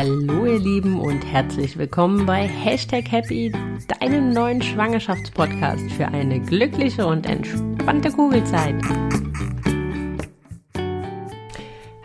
Hallo ihr Lieben und herzlich willkommen bei Hashtag Happy, deinem neuen Schwangerschaftspodcast für eine glückliche und entspannte Kugelzeit.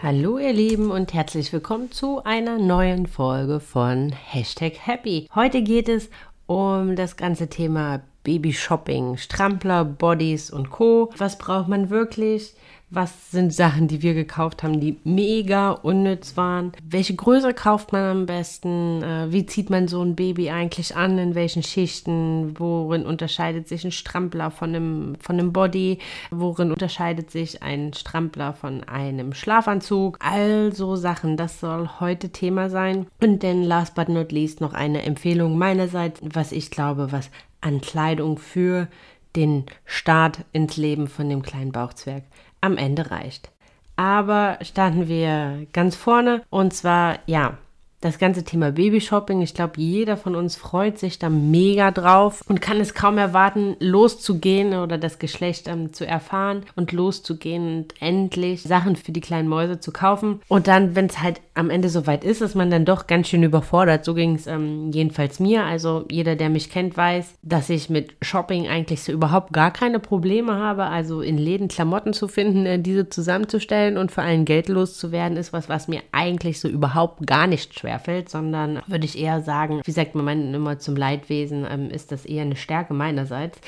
Hallo ihr Lieben und herzlich willkommen zu einer neuen Folge von Hashtag Happy. Heute geht es um das ganze Thema Babyshopping, Strampler, Bodies und Co. Was braucht man wirklich? Was sind Sachen, die wir gekauft haben, die mega unnütz waren? Welche Größe kauft man am besten? Äh, wie zieht man so ein Baby eigentlich an? In welchen Schichten? Worin unterscheidet sich ein Strampler von einem, von einem Body? Worin unterscheidet sich ein Strampler von einem Schlafanzug? Also Sachen, das soll heute Thema sein. Und dann last but not least noch eine Empfehlung meinerseits, was ich glaube, was an Kleidung für den Start ins Leben von dem kleinen Bauchzwerg am Ende reicht. Aber starten wir ganz vorne und zwar, ja, das ganze Thema Babyshopping. Ich glaube, jeder von uns freut sich da mega drauf und kann es kaum erwarten, loszugehen oder das Geschlecht ähm, zu erfahren und loszugehen und endlich Sachen für die kleinen Mäuse zu kaufen. Und dann, wenn es halt am Ende soweit ist, ist man dann doch ganz schön überfordert. So ging es ähm, jedenfalls mir. Also jeder, der mich kennt, weiß, dass ich mit Shopping eigentlich so überhaupt gar keine Probleme habe. Also in Läden Klamotten zu finden, äh, diese zusammenzustellen und für einen Geld loszuwerden, ist was, was mir eigentlich so überhaupt gar nicht schwer schwerfällt, sondern würde ich eher sagen, wie sagt man immer zum Leidwesen, ähm, ist das eher eine Stärke meinerseits.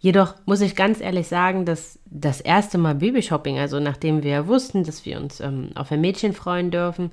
Jedoch muss ich ganz ehrlich sagen, dass das erste Mal Babyshopping, also nachdem wir wussten, dass wir uns ähm, auf ein Mädchen freuen dürfen,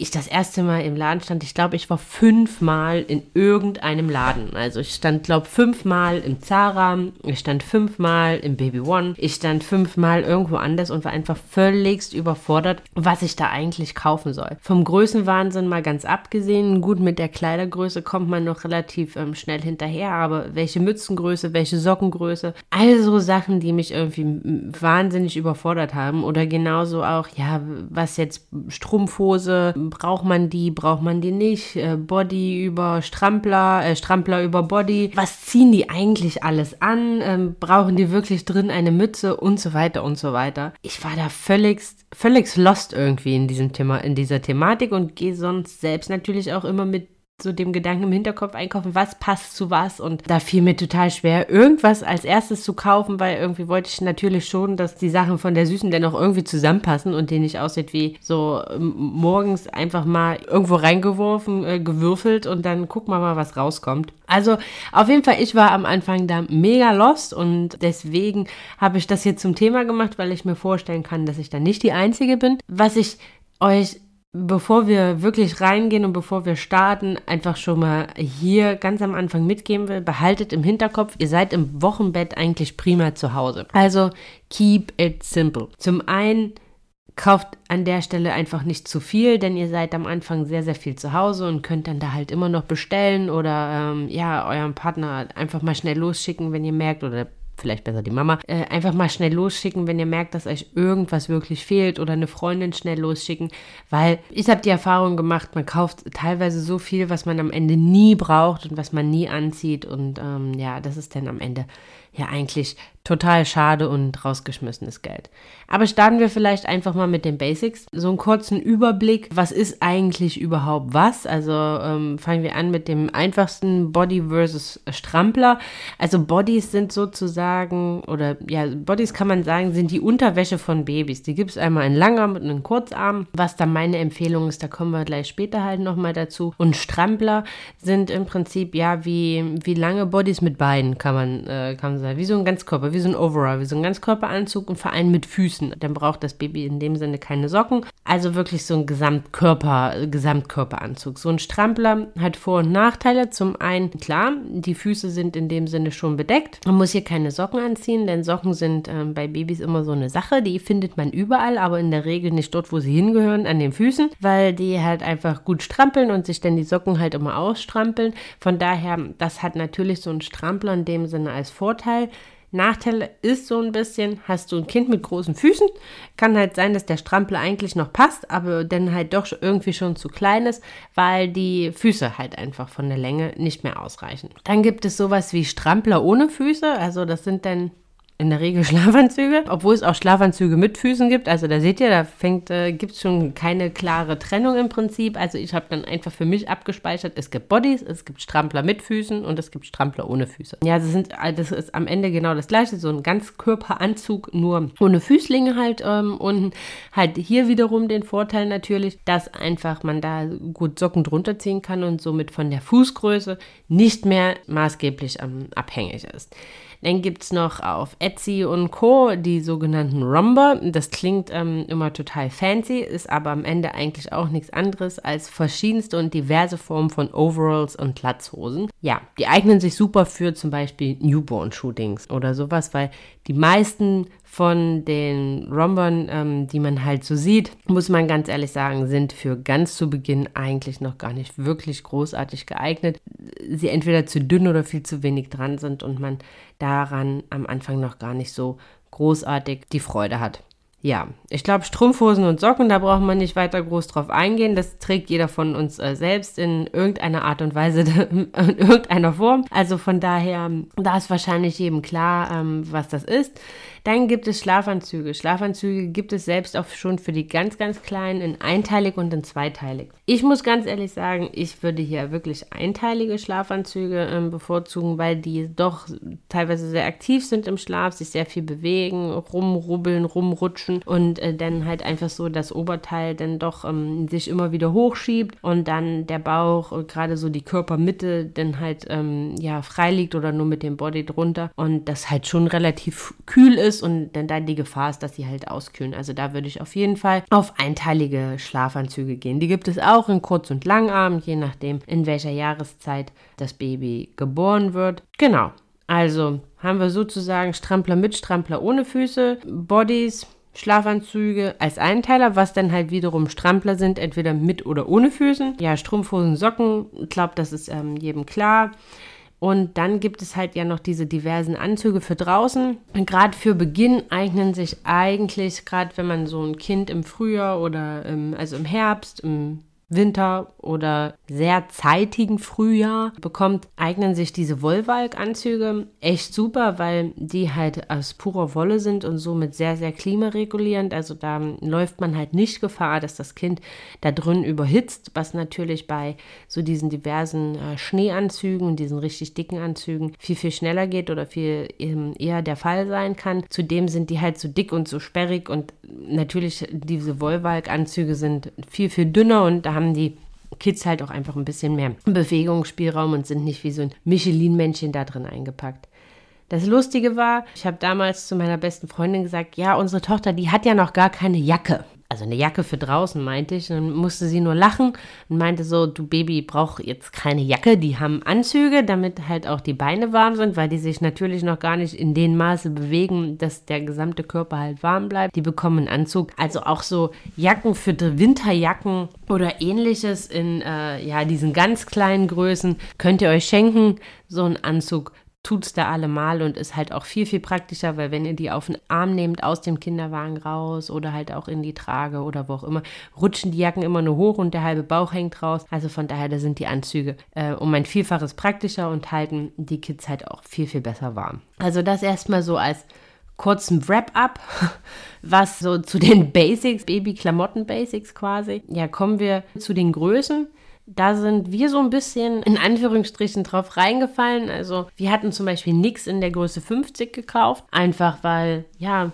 ich das erste Mal im Laden stand, ich glaube, ich war fünfmal in irgendeinem Laden. Also ich stand, glaube fünfmal im Zara, ich stand fünfmal im Baby One, ich stand fünfmal irgendwo anders und war einfach völligst überfordert, was ich da eigentlich kaufen soll. Vom Größenwahnsinn mal ganz abgesehen, gut mit der Kleidergröße kommt man noch relativ ähm, schnell hinterher, aber welche Mützengröße, welche Sockengröße, also Sachen, die mich irgendwie wahnsinnig überfordert haben oder genauso auch, ja, was jetzt Strumpfhose, braucht man die, braucht man die nicht, äh, Body über Strampler, äh, Strampler über Body, was ziehen die eigentlich alles an, ähm, brauchen die wirklich drin eine Mütze? Und so weiter und so weiter. Ich war da völlig, völlig lost irgendwie in diesem Thema, in dieser Thematik und gehe sonst selbst natürlich auch immer mit so dem Gedanken im Hinterkopf einkaufen, was passt zu was. Und da fiel mir total schwer, irgendwas als erstes zu kaufen, weil irgendwie wollte ich natürlich schon, dass die Sachen von der Süßen dann auch irgendwie zusammenpassen und die nicht aussieht wie so ähm, morgens einfach mal irgendwo reingeworfen, äh, gewürfelt und dann gucken wir mal, was rauskommt. Also auf jeden Fall, ich war am Anfang da mega lost und deswegen habe ich das hier zum Thema gemacht, weil ich mir vorstellen kann, dass ich da nicht die Einzige bin. Was ich euch bevor wir wirklich reingehen und bevor wir starten, einfach schon mal hier ganz am Anfang mitgeben will, behaltet im Hinterkopf, ihr seid im Wochenbett eigentlich prima zu Hause. Also keep it simple. Zum einen kauft an der Stelle einfach nicht zu viel, denn ihr seid am Anfang sehr, sehr viel zu Hause und könnt dann da halt immer noch bestellen oder ähm, ja, eurem Partner einfach mal schnell losschicken, wenn ihr merkt, oder vielleicht besser die Mama, äh, einfach mal schnell losschicken, wenn ihr merkt, dass euch irgendwas wirklich fehlt oder eine Freundin schnell losschicken, weil ich habe die Erfahrung gemacht, man kauft teilweise so viel, was man am Ende nie braucht und was man nie anzieht. Und ähm, ja, das ist dann am Ende ja eigentlich total schade und rausgeschmissenes Geld. Aber starten wir vielleicht einfach mal mit den Basics. So einen kurzen Überblick, was ist eigentlich überhaupt was? Also ähm, fangen wir an mit dem einfachsten Body versus Strampler. Also Bodies sind sozusagen, oder ja, Bodies kann man sagen, sind die Unterwäsche von Babys. Die gibt es einmal in Langarm und in Kurzarm. Was da meine Empfehlung ist, da kommen wir gleich später halt nochmal dazu. Und Strampler sind im Prinzip ja wie, wie lange Bodies mit Beinen, kann man, äh, kann man sagen, wie so ein Ganzkörper, wie wie so ein Overall, wie so ein Ganzkörperanzug und vor allem mit Füßen. Dann braucht das Baby in dem Sinne keine Socken. Also wirklich so ein Gesamtkörper, Gesamtkörperanzug. So ein Strampler hat Vor- und Nachteile. Zum einen, klar, die Füße sind in dem Sinne schon bedeckt. Man muss hier keine Socken anziehen, denn Socken sind ähm, bei Babys immer so eine Sache. Die findet man überall, aber in der Regel nicht dort, wo sie hingehören, an den Füßen, weil die halt einfach gut strampeln und sich dann die Socken halt immer ausstrampeln. Von daher, das hat natürlich so ein Strampler in dem Sinne als Vorteil. Nachteil ist so ein bisschen, hast du ein Kind mit großen Füßen, kann halt sein, dass der Strampel eigentlich noch passt, aber dann halt doch irgendwie schon zu klein ist, weil die Füße halt einfach von der Länge nicht mehr ausreichen. Dann gibt es sowas wie Strampler ohne Füße, also das sind dann in der Regel Schlafanzüge, obwohl es auch Schlafanzüge mit Füßen gibt. Also da seht ihr, da äh, gibt es schon keine klare Trennung im Prinzip. Also ich habe dann einfach für mich abgespeichert, es gibt Bodies, es gibt Strampler mit Füßen und es gibt Strampler ohne Füße. Ja, das, sind, äh, das ist am Ende genau das gleiche, so ein Ganzkörperanzug, nur ohne Füßlinge halt ähm, unten. Halt hier wiederum den Vorteil natürlich, dass einfach man da gut Socken drunter ziehen kann und somit von der Fußgröße nicht mehr maßgeblich ähm, abhängig ist. Dann gibt es noch auf Etsy und Co. die sogenannten Romber. Das klingt ähm, immer total fancy, ist aber am Ende eigentlich auch nichts anderes als verschiedenste und diverse Formen von Overalls und Latzhosen. Ja, die eignen sich super für zum Beispiel Newborn-Shootings oder sowas, weil die meisten von den Rombern, ähm, die man halt so sieht, muss man ganz ehrlich sagen, sind für ganz zu Beginn eigentlich noch gar nicht wirklich großartig geeignet. Sie entweder zu dünn oder viel zu wenig dran sind und man daran am Anfang noch gar nicht so großartig die Freude hat. Ja, ich glaube, Strumpfhosen und Socken, da braucht man nicht weiter groß drauf eingehen. Das trägt jeder von uns äh, selbst in irgendeiner Art und Weise, in irgendeiner Form. Also von daher, da ist wahrscheinlich jedem klar, ähm, was das ist. Dann gibt es Schlafanzüge. Schlafanzüge gibt es selbst auch schon für die ganz, ganz kleinen in einteilig und in zweiteilig. Ich muss ganz ehrlich sagen, ich würde hier wirklich einteilige Schlafanzüge ähm, bevorzugen, weil die doch teilweise sehr aktiv sind im Schlaf, sich sehr viel bewegen, rumrubbeln, rumrutschen und äh, dann halt einfach so das Oberteil dann doch ähm, sich immer wieder hochschiebt und dann der Bauch, und gerade so die Körpermitte dann halt ähm, ja frei liegt oder nur mit dem Body drunter und das halt schon relativ kühl ist ist und dann, dann die Gefahr ist, dass sie halt auskühlen. Also da würde ich auf jeden Fall auf einteilige Schlafanzüge gehen. Die gibt es auch in Kurz- und Langarm, je nachdem, in welcher Jahreszeit das Baby geboren wird. Genau. Also haben wir sozusagen Strampler mit, Strampler ohne Füße, Bodies, Schlafanzüge als Einteiler, was dann halt wiederum Strampler sind, entweder mit oder ohne Füßen. Ja, Strumpfhosen, Socken, ich glaube, das ist ähm, jedem klar. Und dann gibt es halt ja noch diese diversen Anzüge für draußen. Gerade für Beginn eignen sich eigentlich, gerade wenn man so ein Kind im Frühjahr oder im, also im Herbst, im Winter oder sehr zeitigen Frühjahr bekommt, eignen sich diese Wollwalk-Anzüge echt super, weil die halt aus purer Wolle sind und somit sehr, sehr klimaregulierend. Also da läuft man halt nicht Gefahr, dass das Kind da drin überhitzt, was natürlich bei so diesen diversen äh, Schneeanzügen diesen richtig dicken Anzügen viel, viel schneller geht oder viel ähm, eher der Fall sein kann. Zudem sind die halt so dick und so sperrig und natürlich diese Wollwalk-Anzüge sind viel, viel dünner und da haben die Kids halt auch einfach ein bisschen mehr Bewegungsspielraum und sind nicht wie so ein Michelin-Männchen da drin eingepackt. Das Lustige war, ich habe damals zu meiner besten Freundin gesagt, ja, unsere Tochter, die hat ja noch gar keine Jacke also eine Jacke für draußen, meinte ich. Dann musste sie nur lachen und meinte so, du Baby braucht jetzt keine Jacke, die haben Anzüge, damit halt auch die Beine warm sind, weil die sich natürlich noch gar nicht in dem Maße bewegen, dass der gesamte Körper halt warm bleibt. Die bekommen einen Anzug. Also auch so Jacken für Winterjacken oder ähnliches in äh, ja, diesen ganz kleinen Größen könnt ihr euch schenken. So ein Anzug es da allemal und ist halt auch viel, viel praktischer, weil wenn ihr die auf den Arm nehmt, aus dem Kinderwagen raus oder halt auch in die Trage oder wo auch immer, rutschen die Jacken immer nur hoch und der halbe Bauch hängt raus. Also von daher, da sind die Anzüge äh, um ein Vielfaches praktischer und halten die Kids halt auch viel, viel besser warm. Also das erstmal so als kurzen Wrap-up, was so zu den Basics, Baby-Klamotten-Basics quasi. Ja, kommen wir zu den Größen da sind wir so ein bisschen in Anführungsstrichen drauf reingefallen. Also wir hatten zum Beispiel nichts in der Größe 50 gekauft, einfach weil, ja,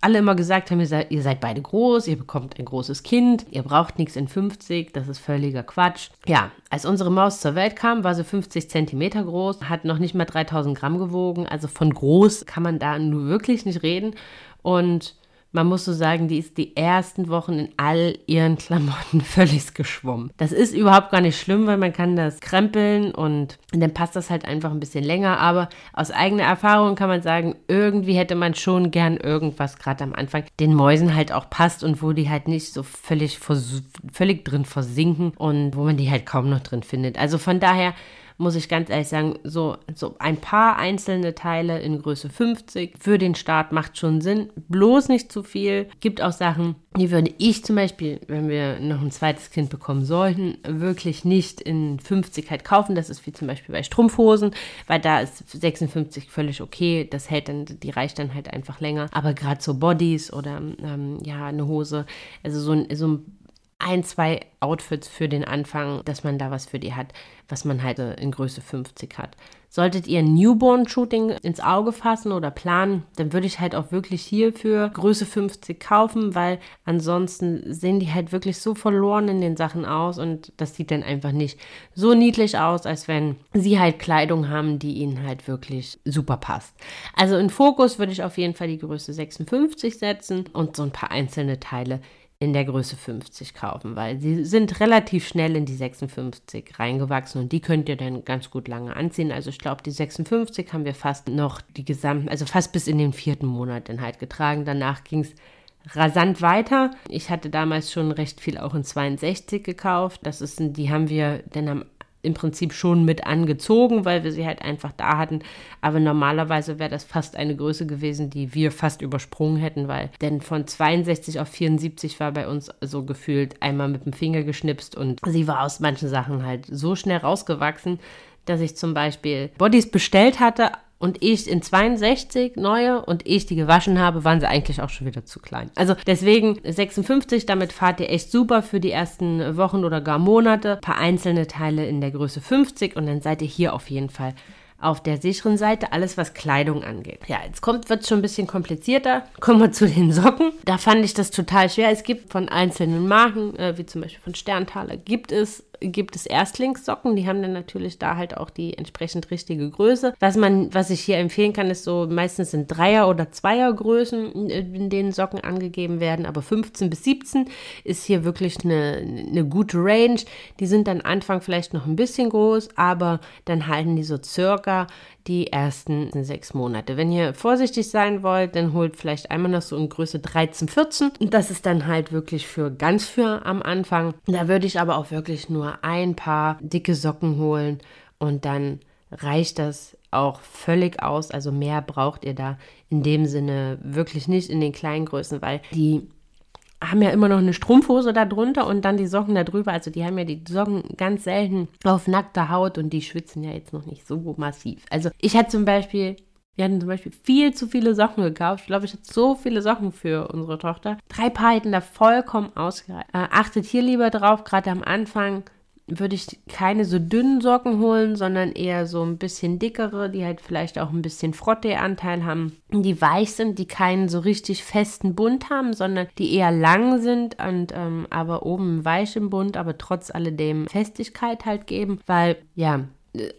alle immer gesagt haben, ihr seid, beide groß, ihr bekommt ein großes Kind, ihr braucht nichts in 50, das ist völliger Quatsch. Ja, als unsere Maus zur Welt kam, war sie 50 Zentimeter groß, hat noch nicht mal 3000 Gramm gewogen, also von groß kann man da nur wirklich nicht reden. Und man muss so sagen, die ist die ersten Wochen in all ihren Klamotten völlig geschwommen. Das ist überhaupt gar nicht schlimm, weil man kann das krempeln und dann passt das halt einfach ein bisschen länger. Aber aus eigener Erfahrung kann man sagen, irgendwie hätte man schon gern irgendwas gerade am Anfang den Mäusen halt auch passt und wo die halt nicht so völlig, völlig drin versinken und wo man die halt kaum noch drin findet. Also von daher muss ich ganz ehrlich sagen, so, so ein paar einzelne Teile in Größe 50 für den Start macht schon Sinn. Bloß nicht zu viel. Gibt auch Sachen, die würde ich zum Beispiel, wenn wir noch ein zweites Kind bekommen sollten, wirklich nicht in 50 halt kaufen. Das ist wie zum Beispiel bei Strumpfhosen, weil da ist 56 völlig okay. Das hält dann, die reicht dann halt einfach länger. Aber gerade so Bodies oder ähm, ja, eine Hose, also so ein, so ein ein, zwei Outfits für den Anfang, dass man da was für die hat, was man halt in Größe 50 hat. Solltet ihr ein Newborn-Shooting ins Auge fassen oder planen, dann würde ich halt auch wirklich hierfür Größe 50 kaufen, weil ansonsten sehen die halt wirklich so verloren in den Sachen aus und das sieht dann einfach nicht so niedlich aus, als wenn sie halt Kleidung haben, die ihnen halt wirklich super passt. Also in Fokus würde ich auf jeden Fall die Größe 56 setzen und so ein paar einzelne Teile in der Größe 50 kaufen, weil sie sind relativ schnell in die 56 reingewachsen und die könnt ihr dann ganz gut lange anziehen. Also ich glaube, die 56 haben wir fast noch die gesamten, also fast bis in den vierten Monat dann halt getragen. Danach ging es rasant weiter. Ich hatte damals schon recht viel auch in 62 gekauft. Das ist, die haben wir dann am im Prinzip schon mit angezogen, weil wir sie halt einfach da hatten. Aber normalerweise wäre das fast eine Größe gewesen, die wir fast übersprungen hätten, weil denn von 62 auf 74 war bei uns so gefühlt einmal mit dem Finger geschnipst und sie war aus manchen Sachen halt so schnell rausgewachsen, dass ich zum Beispiel Bodies bestellt hatte, und ich in 62 neue und ich die gewaschen habe, waren sie eigentlich auch schon wieder zu klein. Also deswegen 56, damit fahrt ihr echt super für die ersten Wochen oder gar Monate. Ein paar einzelne Teile in der Größe 50 und dann seid ihr hier auf jeden Fall auf der sicheren Seite, alles was Kleidung angeht. Ja, jetzt wird es schon ein bisschen komplizierter. Kommen wir zu den Socken. Da fand ich das total schwer. Es gibt von einzelnen Marken, äh, wie zum Beispiel von Sterntaler, gibt es gibt es Erstlingssocken, die haben dann natürlich da halt auch die entsprechend richtige Größe. Was man, was ich hier empfehlen kann, ist so, meistens sind Dreier- oder Zweiergrößen, in denen Socken angegeben werden, aber 15 bis 17 ist hier wirklich eine, eine gute Range. Die sind dann Anfang vielleicht noch ein bisschen groß, aber dann halten die so circa die ersten sechs Monate. Wenn ihr vorsichtig sein wollt, dann holt vielleicht einmal noch so in Größe 13, 14. Das ist dann halt wirklich für ganz für am Anfang. Da würde ich aber auch wirklich nur ein paar dicke Socken holen und dann reicht das auch völlig aus. Also mehr braucht ihr da in dem Sinne wirklich nicht in den kleinen Größen, weil die haben ja immer noch eine Strumpfhose da drunter und dann die Socken da drüber. Also die haben ja die Socken ganz selten auf nackter Haut und die schwitzen ja jetzt noch nicht so massiv. Also ich hatte zum Beispiel, wir hatten zum Beispiel viel zu viele Socken gekauft. Ich glaube, ich hatte so viele Socken für unsere Tochter. Drei Paar hätten da vollkommen ausgereicht. Äh, achtet hier lieber drauf, gerade am Anfang würde ich keine so dünnen Socken holen, sondern eher so ein bisschen dickere, die halt vielleicht auch ein bisschen Frottee-Anteil haben, die weich sind, die keinen so richtig festen Bund haben, sondern die eher lang sind und ähm, aber oben weich im Bund, aber trotz alledem Festigkeit halt geben, weil ja,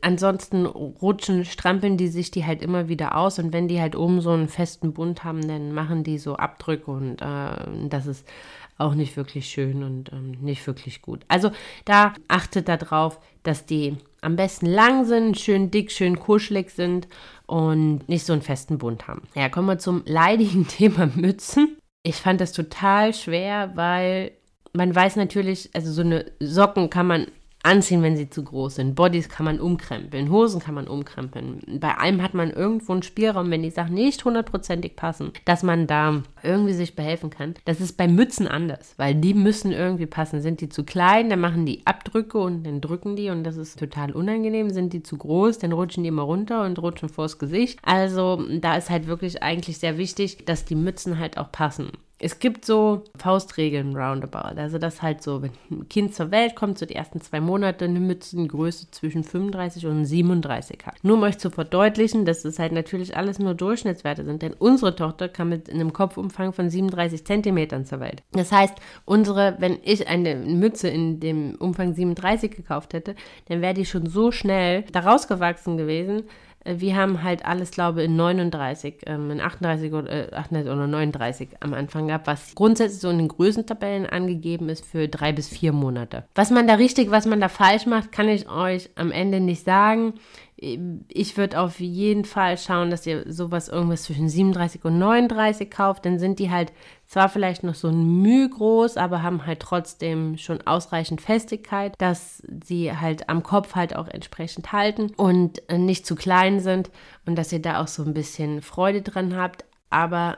ansonsten rutschen, strampeln die sich die halt immer wieder aus und wenn die halt oben so einen festen Bund haben, dann machen die so Abdrücke und äh, das ist auch nicht wirklich schön und ähm, nicht wirklich gut. Also da achtet darauf, dass die am besten lang sind, schön dick, schön kuschelig sind und nicht so einen festen Bund haben. Ja, kommen wir zum leidigen Thema Mützen. Ich fand das total schwer, weil man weiß natürlich, also so eine Socken kann man anziehen, wenn sie zu groß sind. Bodies kann man umkrempeln, Hosen kann man umkrempeln. Bei allem hat man irgendwo einen Spielraum, wenn die Sachen nicht hundertprozentig passen, dass man da irgendwie sich behelfen kann. Das ist bei Mützen anders, weil die müssen irgendwie passen. Sind die zu klein, dann machen die Abdrücke und dann drücken die und das ist total unangenehm. Sind die zu groß, dann rutschen die immer runter und rutschen vors Gesicht. Also da ist halt wirklich eigentlich sehr wichtig, dass die Mützen halt auch passen es gibt so Faustregeln roundabout. Also das halt so, wenn ein Kind zur Welt kommt, so die ersten zwei Monate eine Mützengröße zwischen 35 und 37 hat. Nur um euch zu verdeutlichen, dass es halt natürlich alles nur Durchschnittswerte sind, denn unsere Tochter kam mit einem Kopfumfang von 37 Zentimetern zur Welt. Das heißt, unsere, wenn ich eine Mütze in dem Umfang 37 gekauft hätte, dann wäre die schon so schnell daraus gewachsen gewesen, wir haben halt alles, glaube ich, in 39, ähm, in 38 oder, äh, 38 oder 39 am Anfang gehabt, was grundsätzlich so in den Größentabellen angegeben ist für drei bis vier Monate. Was man da richtig, was man da falsch macht, kann ich euch am Ende nicht sagen. ich würde auf jeden Fall schauen, dass ihr sowas irgendwas zwischen 37 und 39 kauft. Dann sind die halt zwar vielleicht noch so ein Mühe groß, aber haben halt trotzdem schon ausreichend Festigkeit, dass sie halt am Kopf halt auch entsprechend halten und nicht zu klein sind und dass ihr da auch so ein bisschen Freude dran habt. Aber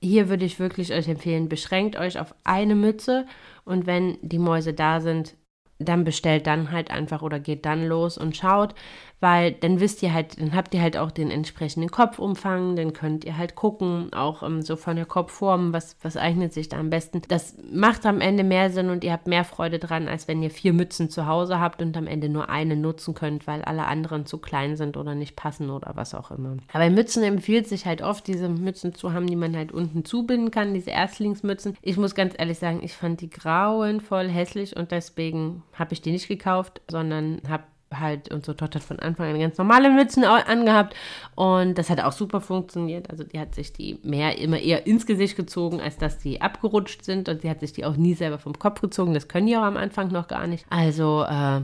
hier würde ich wirklich euch empfehlen, beschränkt euch auf eine Mütze und wenn die Mäuse da sind, dann bestellt dann halt einfach oder geht dann los und schaut, weil dann wisst ihr halt, dann habt ihr halt auch den entsprechenden Kopfumfang, dann könnt ihr halt gucken, auch um, ähm, so von der Kopfform, was, was eignet sich da am besten. Das macht am Ende mehr Sinn und ihr habt mehr Freude dran, als wenn ihr vier Mützen zu Hause habt und am Ende nur eine nutzen könnt, weil alle anderen zu klein sind oder nicht passen oder was auch immer. Aber Mützen empfiehlt sich halt oft, diese Mützen zu haben, die man halt unten zubinden kann, diese Erstlingsmützen. Ich muss ganz ehrlich sagen, ich fand die grauenvoll hässlich und deswegen habe ich die nicht gekauft, sondern habe halt, unsere Tochter hat von Anfang an ganz normale Mützen angehabt und das hat auch super funktioniert. Also die hat sich die mehr immer eher ins Gesicht gezogen, als dass die abgerutscht sind und sie hat sich die auch nie selber vom Kopf gezogen. Das können die auch am Anfang noch gar nicht. Also äh,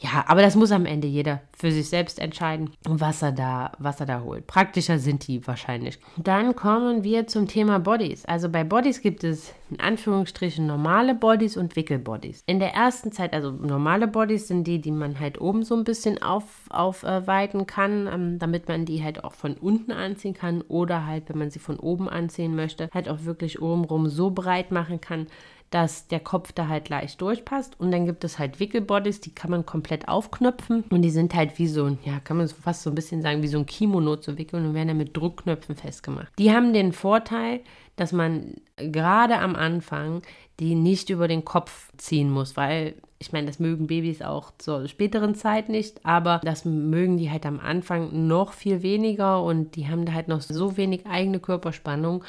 ja, aber das muss am Ende jeder für sich selbst entscheiden, was er da, was er da holt. Praktischer sind die wahrscheinlich. Dann kommen wir zum Thema Bodies. Also bei Bodies gibt es in Anführungsstrichen normale Bodies und Wickelbodies. In der ersten Zeit, also normale Bodies sind die, die man halt oben so ein bisschen auf, aufweiten kann, ähm, damit man die halt auch von unten anziehen kann oder halt, wenn man sie von oben anziehen möchte, halt auch wirklich obenrum so breit machen kann, dass der Kopf da halt leicht durchpasst. Und dann gibt es halt Wickelbodies, die kann man komplett aufknöpfen. Und die sind halt wie so ein, ja, kann man fast so ein bisschen sagen, wie so ein Kimono zu wickeln und werden dann mit Druckknöpfen festgemacht. Die haben den Vorteil, dass man gerade am Anfang die nicht über den Kopf ziehen muss, weil ich meine, das mögen Babys auch zur späteren Zeit nicht, aber das mögen die halt am Anfang noch viel weniger und die haben da halt noch so wenig eigene Körperspannung,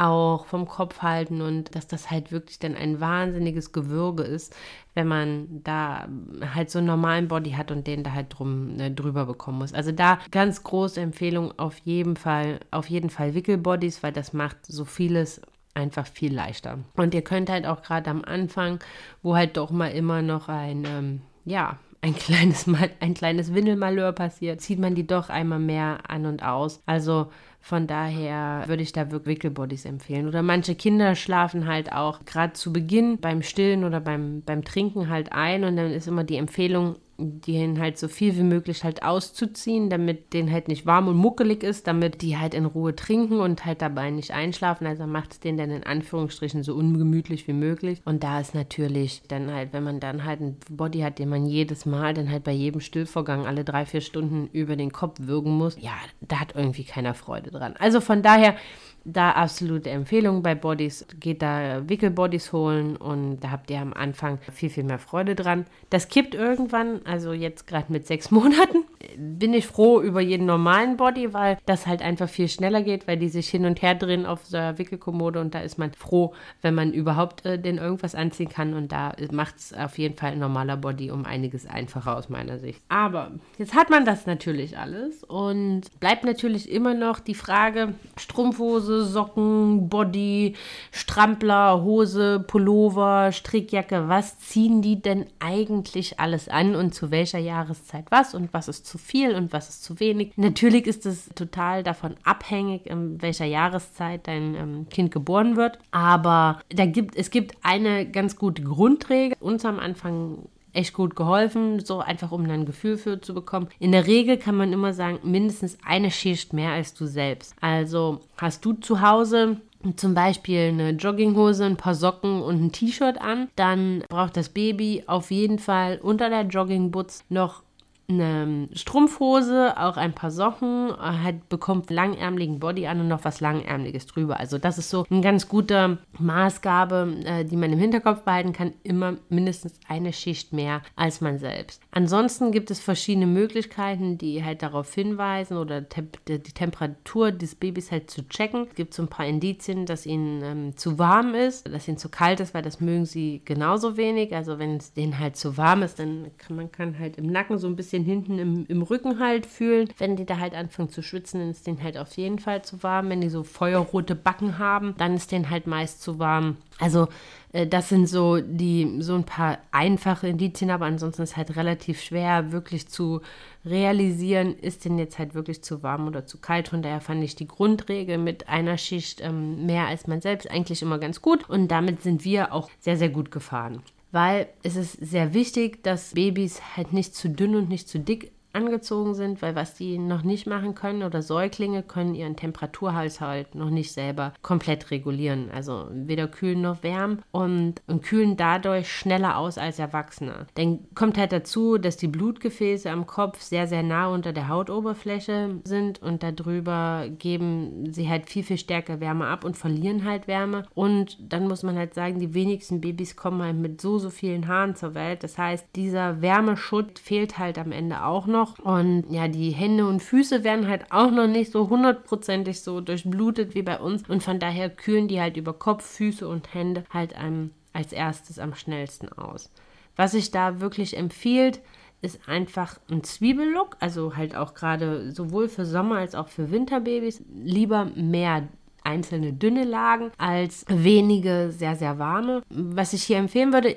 auch vom Kopf halten und dass das halt wirklich dann ein wahnsinniges Gewürge ist, wenn man da halt so einen normalen Body hat und den da halt drum ne, drüber bekommen muss. Also da ganz große Empfehlung auf jeden Fall, auf jeden Fall Wickelbodies, weil das macht so vieles einfach viel leichter. Und ihr könnt halt auch gerade am Anfang, wo halt doch mal immer noch ein, ähm, ja, ein kleines, Mal, ein kleines Windelmalheur passiert, zieht man die doch einmal mehr an und aus. Also von daher würde ich da Wickelbodies empfehlen. Oder manche Kinder schlafen halt auch gerade zu Beginn beim Stillen oder beim, beim Trinken halt ein und dann ist immer die Empfehlung, den halt so viel wie möglich halt auszuziehen, damit den halt nicht warm und muckelig ist, damit die halt in Ruhe trinken und halt dabei nicht einschlafen. Also macht es den dann in Anführungsstrichen so ungemütlich wie möglich. Und da ist natürlich dann halt, wenn man dann halt einen Body hat, den man jedes Mal dann halt bei jedem Stillvorgang alle drei, vier Stunden über den Kopf würgen muss, ja, da hat irgendwie keiner Freude dran. Also von daher da absolute Empfehlung bei Bodies. Geht da Wickelbodies holen und da habt ihr am Anfang viel, viel mehr Freude dran. Das kippt irgendwann, also jetzt gerade mit sechs Monaten, bin ich froh über jeden normalen Body, weil das halt einfach viel schneller geht, weil die sich hin und her drehen auf der Wickelkommode und da ist man froh, wenn man überhaupt äh, den irgendwas anziehen kann und da macht es auf jeden Fall ein normaler Body um einiges einfacher aus meiner Sicht. Aber jetzt hat man das natürlich alles und bleibt natürlich immer noch die Frage, Strumpfhose, Socken, Body, Strampler, Hose, Pullover, Strickjacke, was ziehen die denn eigentlich alles an und zu welcher Jahreszeit was und was ist zu viel und was ist zu wenig. Natürlich ist es total davon abhängig, in welcher Jahreszeit dein ähm, Kind geboren wird. Aber da gibt, es gibt eine ganz gute Grundregel. Uns am Anfang echt gut geholfen, so einfach um ein Gefühl für zu bekommen. In der Regel kann man immer sagen, mindestens eine Schicht mehr als du selbst. Also hast du zu Hause zum Beispiel eine Jogginghose, ein paar Socken und ein T-Shirt an, dann braucht das Baby auf jeden Fall unter der Joggingboots noch eine Strumpfhose, auch ein paar Socken, hat, bekommt langärmeligen Body an und noch was langärmeliges drüber. Also das ist so eine ganz gute Maßgabe, äh, die man im Hinterkopf behalten kann. Immer mindestens eine Schicht mehr als man selbst. Ansonsten gibt es verschiedene Möglichkeiten, die halt darauf hinweisen oder die Temperatur des Babys halt zu checken. Es gibt so ein paar Indizien, dass ihnen ähm, zu warm ist, dass ihnen zu kalt ist, weil das mögen sie genauso wenig. Also wenn es denen halt zu warm ist, dann kann man kann halt im Nacken so ein bisschen bisschen hinten im, im Rücken halt fühlen. Wenn die da halt anfangen zu schwitzen, dann ist denen halt auf jeden Fall zu warm. Wenn die so feuerrote Backen haben, dann ist denen halt meist zu warm. Also äh, das sind so die so ein paar einfache Indizien, aber ansonsten ist halt relativ schwer wirklich zu realisieren, ist denn jetzt halt wirklich zu warm oder zu kalt. Von daher fand ich die Grundregel mit einer Schicht ähm, mehr als man selbst eigentlich immer ganz gut und damit sind wir auch sehr, sehr gut gefahren. Weil es ist sehr wichtig, dass Babys halt nicht zu dünn und nicht zu dick angezogen sind, weil was die noch nicht machen können oder Säuglinge können ihren Temperaturhaushalt noch nicht selber komplett regulieren. Also weder kühlen noch wärmen und, und kühlen dadurch schneller aus als Erwachsene. Dann kommt halt dazu, dass die Blutgefäße am Kopf sehr, sehr nah unter der Hautoberfläche sind und darüber geben sie halt viel, viel stärker Wärme ab und verlieren halt Wärme. Und dann muss man halt sagen, die wenigsten Babys kommen halt mit so, so vielen Haaren zur Welt. Das heißt, dieser Wärmeschutz fehlt halt am Ende auch noch noch. Und ja, die Hände und Füße werden halt auch noch nicht so hundertprozentig so durchblutet wie bei uns. Und von daher kühlen die halt über Kopf, Füße und Hände halt einem als erstes am schnellsten aus. Was sich da wirklich empfiehlt, ist einfach ein Zwiebellook, also halt auch gerade sowohl für Sommer als auch für Winterbabys. Lieber mehr einzelne dünne Lagen als wenige sehr, sehr warme. Was ich hier empfehlen würde,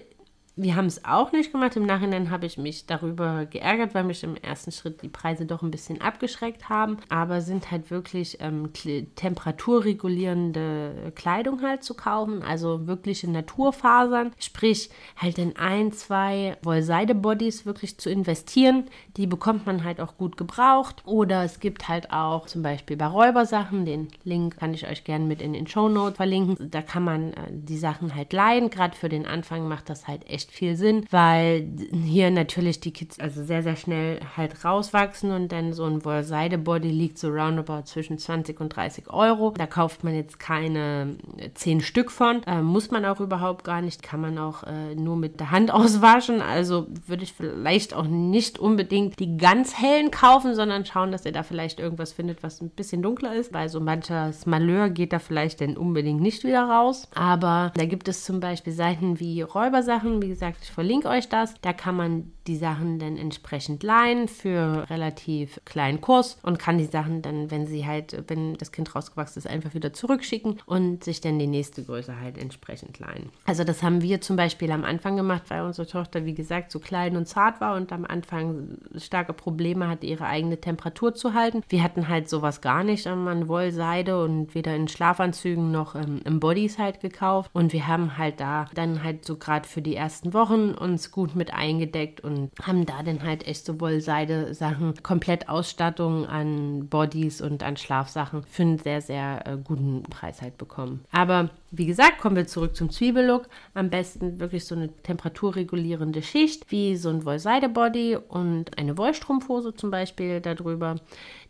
wir haben es auch nicht gemacht. Im Nachhinein habe ich mich darüber geärgert, weil mich im ersten Schritt die Preise doch ein bisschen abgeschreckt haben. Aber sind halt wirklich ähm, temperaturregulierende Kleidung halt zu kaufen. Also wirkliche Naturfasern. Sprich, halt in ein, zwei Wollseide-Bodies wirklich zu investieren. Die bekommt man halt auch gut gebraucht. Oder es gibt halt auch zum Beispiel bei Räubersachen, den Link kann ich euch gerne mit in den Show Notes verlinken. Da kann man äh, die Sachen halt leihen. Gerade für den Anfang macht das halt echt echt viel Sinn, weil hier natürlich die Kids also sehr, sehr schnell halt rauswachsen und dann so ein Wollseide-Body liegt so roundabout zwischen 20 und 30 Euro. Da kauft man jetzt keine 10 Stück von, äh, muss man auch überhaupt gar nicht, kann man auch äh, nur mit der Hand auswaschen. Also würde ich vielleicht auch nicht unbedingt die ganz hellen kaufen, sondern schauen, dass ihr da vielleicht irgendwas findet, was ein bisschen dunkler ist, weil so manches Malheur geht da vielleicht dann unbedingt nicht wieder raus. Aber da gibt es zum Beispiel Seiten wie Räubersachen, wie gesagt, ich verlinke euch das. Da kann man die Sachen dann entsprechend leihen für relativ kleinen Kurs und kann die Sachen dann, wenn sie halt, wenn das Kind rausgewachsen ist, einfach wieder zurückschicken und sich dann die nächste Größe halt entsprechend leihen. Also das haben wir zum Beispiel am Anfang gemacht, weil unsere Tochter, wie gesagt, so klein und zart war und am Anfang starke Probleme hatte, ihre eigene Temperatur zu halten. Wir hatten halt sowas gar nicht an Wollseide und weder in Schlafanzügen noch ähm, im Bodies halt gekauft und wir haben halt da dann halt so gerade für die ersten ersten Wochen uns gut mit eingedeckt und haben da dann halt echt so Wollseide-Sachen, komplett Ausstattung an Bodies und an Schlafsachen für einen sehr, sehr äh, guten Preis halt bekommen. Aber wie gesagt, kommen wir zurück zum Zwiebellook. Am besten wirklich so eine temperaturregulierende Schicht, wie so ein Wollseide-Body und eine Wollstrumpfhose zum Beispiel darüber.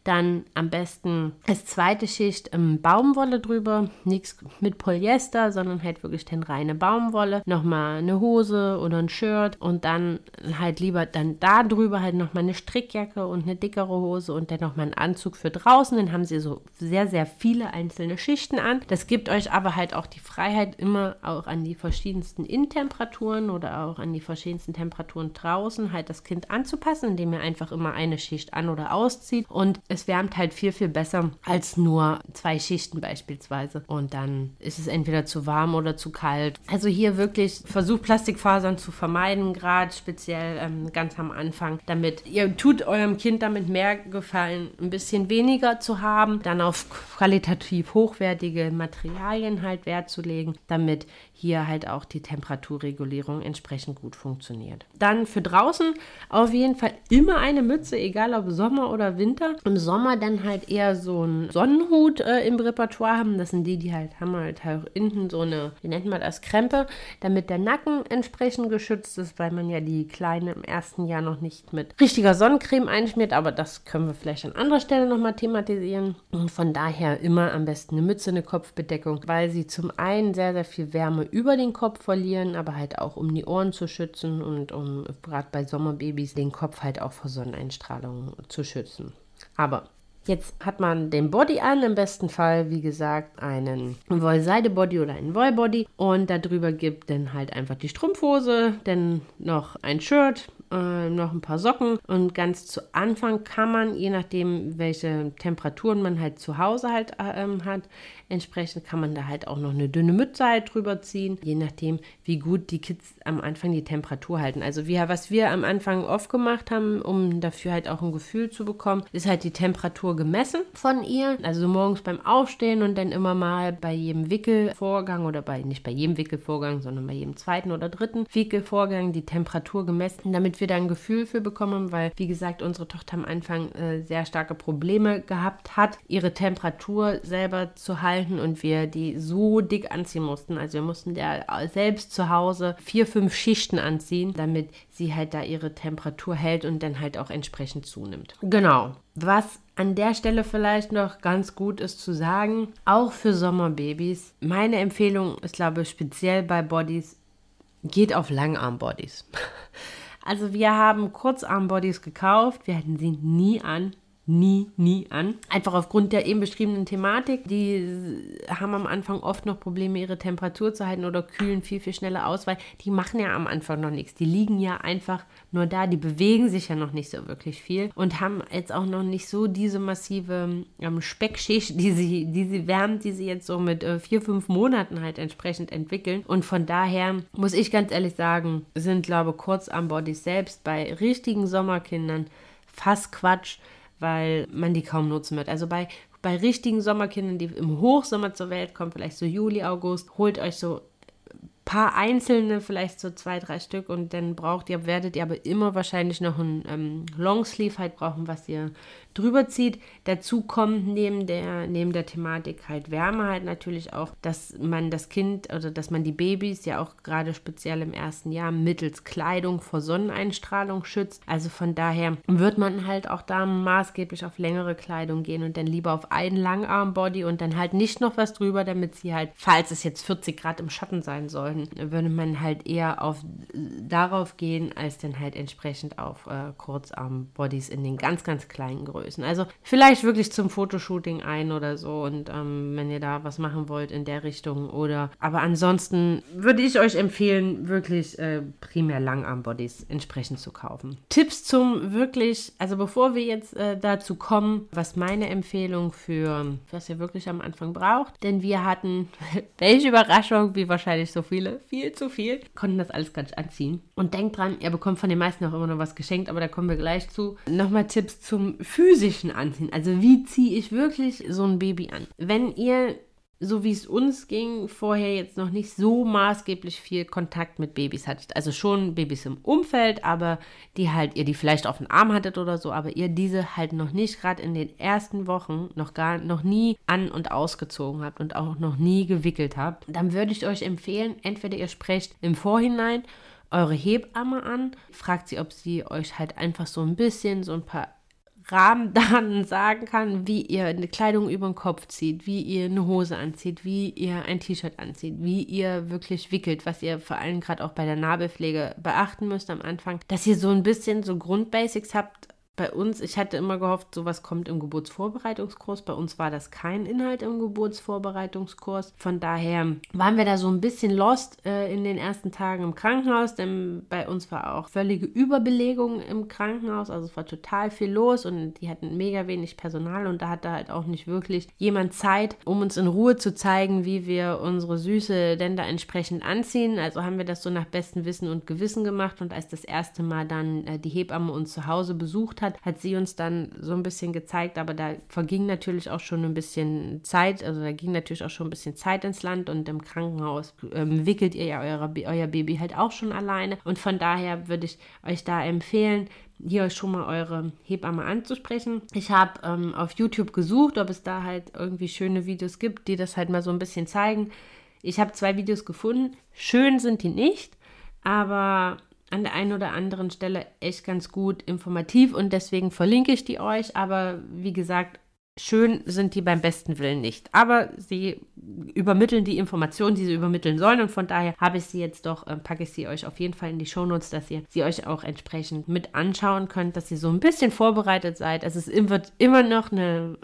Dann am besten als zweite Schicht ähm, Baumwolle drüber. Nichts mit Polyester, sondern halt wirklich den reine Baumwolle. Nochmal eine Hose oder ein Shirt und dann halt lieber dann da drüber halt nochmal eine Strickjacke und eine dickere Hose und dann nochmal einen Anzug für draußen. Dann haben sie so sehr, sehr viele einzelne Schichten an. Das gibt euch aber halt auch die Freiheit, immer auch an die verschiedensten Innentemperaturen oder auch an die verschiedensten Temperaturen draußen halt das Kind anzupassen, indem ihr einfach immer eine Schicht an- oder auszieht. Und es wärmt halt viel, viel besser als nur zwei Schichten beispielsweise. Und dann ist es entweder zu warm oder zu kalt. Also hier wirklich versucht Plastikfasern zu vermeiden, gerade speziell ähm, ganz am Anfang, damit ihr tut eurem Kind damit mehr gefallen, ein bisschen weniger zu haben, dann auf qualitativ hochwertige Materialien halt Wert zu damit hier halt auch die Temperaturregulierung entsprechend gut funktioniert. Dann für draußen auf jeden Fall immer eine Mütze, egal ob Sommer oder Winter. Im Sommer dann halt eher so einen Sonnenhut äh, im Repertoire haben. Das sind die, die halt haben halt, halt hinten so eine, wie nennt man das, Krempe, damit der Nacken entsprechend geschützt ist, weil man ja die Kleine im ersten Jahr noch nicht mit richtiger Sonnencreme einschmiert. Aber das können wir vielleicht an anderer Stelle nochmal thematisieren. Und von daher immer am besten eine Mütze, eine Kopfbedeckung, weil sie zum einen sehr, sehr viel Wärme über den Kopf verlieren, aber halt auch um die Ohren zu schützen und um gerade bei Sommerbabys den Kopf halt auch vor Sonneneinstrahlung zu schützen. Aber Jetzt hat man den Body an, im besten Fall, wie gesagt, einen Wollseide-Body oder einen Wollbody und darüber gibt dann halt einfach die Strumpfhose, dann noch ein Shirt äh, noch ein paar Socken und ganz zu Anfang kann man, je nachdem, welche Temperaturen man halt zu Hause halt äh, hat, entsprechend kann man da halt auch noch eine dünne Mütze halt drüber ziehen, je nachdem, wie gut die Kids am Anfang die Temperatur halten. Also wir, was wir am Anfang oft gemacht haben, um dafür halt auch ein Gefühl zu bekommen, ist halt die Temperatur gemessen von ihr. Also morgens beim Aufstehen und dann immer mal bei jedem Wickelvorgang oder bei, nicht bei jedem Wickelvorgang, sondern bei jedem zweiten oder dritten Wickelvorgang die Temperatur gemessen, damit wir da ein Gefühl für bekommen, weil, wie gesagt, unsere Tochter am Anfang äh, sehr starke Probleme gehabt hat, ihre Temperatur selber zu halten und wir die so dick anziehen mussten. Also wir mussten der selbst zu Hause vier, fünf Schichten anziehen, damit sie halt da ihre Temperatur hält und dann halt auch entsprechend zunimmt. Genau. Was an der Stelle vielleicht noch ganz gut ist zu sagen, auch für Sommerbabys, meine Empfehlung ist, glaube ich, speziell bei Bodies, geht auf Langarm-Bodies. Also wir haben Kurzarm-Bodies gekauft, wir hatten sie nie an nie, nie an. Einfach aufgrund der eben beschriebenen Thematik. Die haben am Anfang oft noch Probleme, ihre Temperatur zu halten oder kühlen viel, viel schneller aus, weil die machen ja am Anfang noch nichts. Die liegen ja einfach nur da. Die bewegen sich ja noch nicht so wirklich viel und haben jetzt auch noch nicht so diese massive ähm, Speckschicht, die sie, die sie wärmt, die sie jetzt so mit äh, vier, fünf Monaten halt entsprechend entwickeln. Und von daher muss ich ganz ehrlich sagen, sind, glaube ich, Kurzarmbodies selbst bei richtigen Sommerkindern fast Quatsch weil man die kaum nutzen wird. Also bei, bei richtigen Sommerkindern, die im Hochsommer zur Welt kommen, vielleicht so Juli, August, holt euch so paar einzelne, vielleicht so zwei, drei Stück und dann braucht ihr, werdet ihr aber immer wahrscheinlich noch ein ähm, Longsleeve halt brauchen, was ihr drüber zieht. Dazu kommt neben der, neben der Thematik halt Wärme halt natürlich auch, dass man das Kind oder dass man die Babys ja auch gerade speziell im ersten Jahr mittels Kleidung vor Sonneneinstrahlung schützt. Also von daher wird man halt auch da maßgeblich auf längere Kleidung gehen und dann lieber auf einen Langarm-Body und dann halt nicht noch was drüber, damit sie halt, falls es jetzt 40 Grad im Schatten sein sollten, würde man halt eher auf darauf gehen, als dann halt entsprechend auf äh, Kurzarm-Bodies in den ganz, ganz kleinen Größen. Größen. Also vielleicht wirklich zum Fotoshooting ein oder so und ähm, wenn ihr da was machen wollt in der Richtung oder aber ansonsten würde ich euch empfehlen, wirklich äh, primär Langarm-Bodies entsprechend zu kaufen. Tipps zum wirklich, also bevor wir jetzt äh, dazu kommen, was meine Empfehlung für, was ihr wirklich am Anfang braucht, denn wir hatten, welche Überraschung, wie wahrscheinlich so viele, viel zu viel, konnten das alles nicht anziehen. Und denkt dran, ihr bekommt von den meisten auch immer noch was geschenkt, aber da kommen wir gleich zu. Nochmal Tipps zum Füßen physischen Anziehen. Also wie ziehe ich wirklich so ein Baby an? Wenn ihr so wie es uns ging, vorher jetzt noch nicht so maßgeblich viel Kontakt mit Babys hattet. Also schon Babys im Umfeld, aber die halt, ihr die vielleicht auf den Arm hattet oder so, aber ihr diese halt noch nicht gerade in den ersten Wochen noch gar noch nie an- und ausgezogen habt und auch noch nie gewickelt habt, dann würde ich euch empfehlen, entweder ihr sprecht im Vorhinein eure Hebamme an, fragt sie, ob sie euch halt einfach so ein bisschen so ein paar Rahmendaten sagen kann, wie ihr eine Kleidung über den Kopf zieht, wie ihr eine Hose anzieht, wie ihr ein T-Shirt anzieht, wie ihr wirklich wickelt, was ihr vor allem gerade auch bei der Nabelpflege beachten müsst am Anfang, dass ihr so ein bisschen so Grundbasics habt, bei uns, ich hatte immer gehofft, sowas kommt im Geburtsvorbereitungskurs. Bei uns war das kein Inhalt im Geburtsvorbereitungskurs. Von daher waren wir da so ein bisschen lost äh, in den ersten Tagen im Krankenhaus, denn bei uns war auch völlige Überbelegung im Krankenhaus. Also es war total viel los und die hatten mega wenig Personal und da hatte halt auch nicht wirklich jemand Zeit, um uns in Ruhe zu zeigen, wie wir unsere Süße denn da entsprechend anziehen. Also haben wir das so nach bestem Wissen und Gewissen gemacht und als das erste Mal dann äh, die Hebamme uns zu Hause besucht hat, hat sie uns dann so ein bisschen gezeigt, aber da verging natürlich auch schon ein bisschen Zeit, also da ging natürlich auch schon ein bisschen Zeit ins Land und im Krankenhaus ähm, wickelt ihr ja eure, euer Baby halt auch schon alleine und von daher würde ich euch da empfehlen, hier schon mal eure Hebamme anzusprechen. Ich habe ähm, auf YouTube gesucht, ob es da halt irgendwie schöne Videos gibt, die das halt mal so ein bisschen zeigen. Ich habe zwei Videos gefunden. Schön sind die nicht, aber an der einen oder anderen Stelle echt ganz gut informativ und deswegen verlinke ich die euch. Aber wie gesagt, Schön sind die beim besten Willen nicht. Aber sie übermitteln die Informationen, die sie übermitteln sollen. Und von daher habe ich sie jetzt doch, äh, packe ich sie euch auf jeden Fall in die Shownotes, dass ihr sie euch auch entsprechend mit anschauen könnt, dass ihr so ein bisschen vorbereitet seid. Es ist, wird immer noch eine,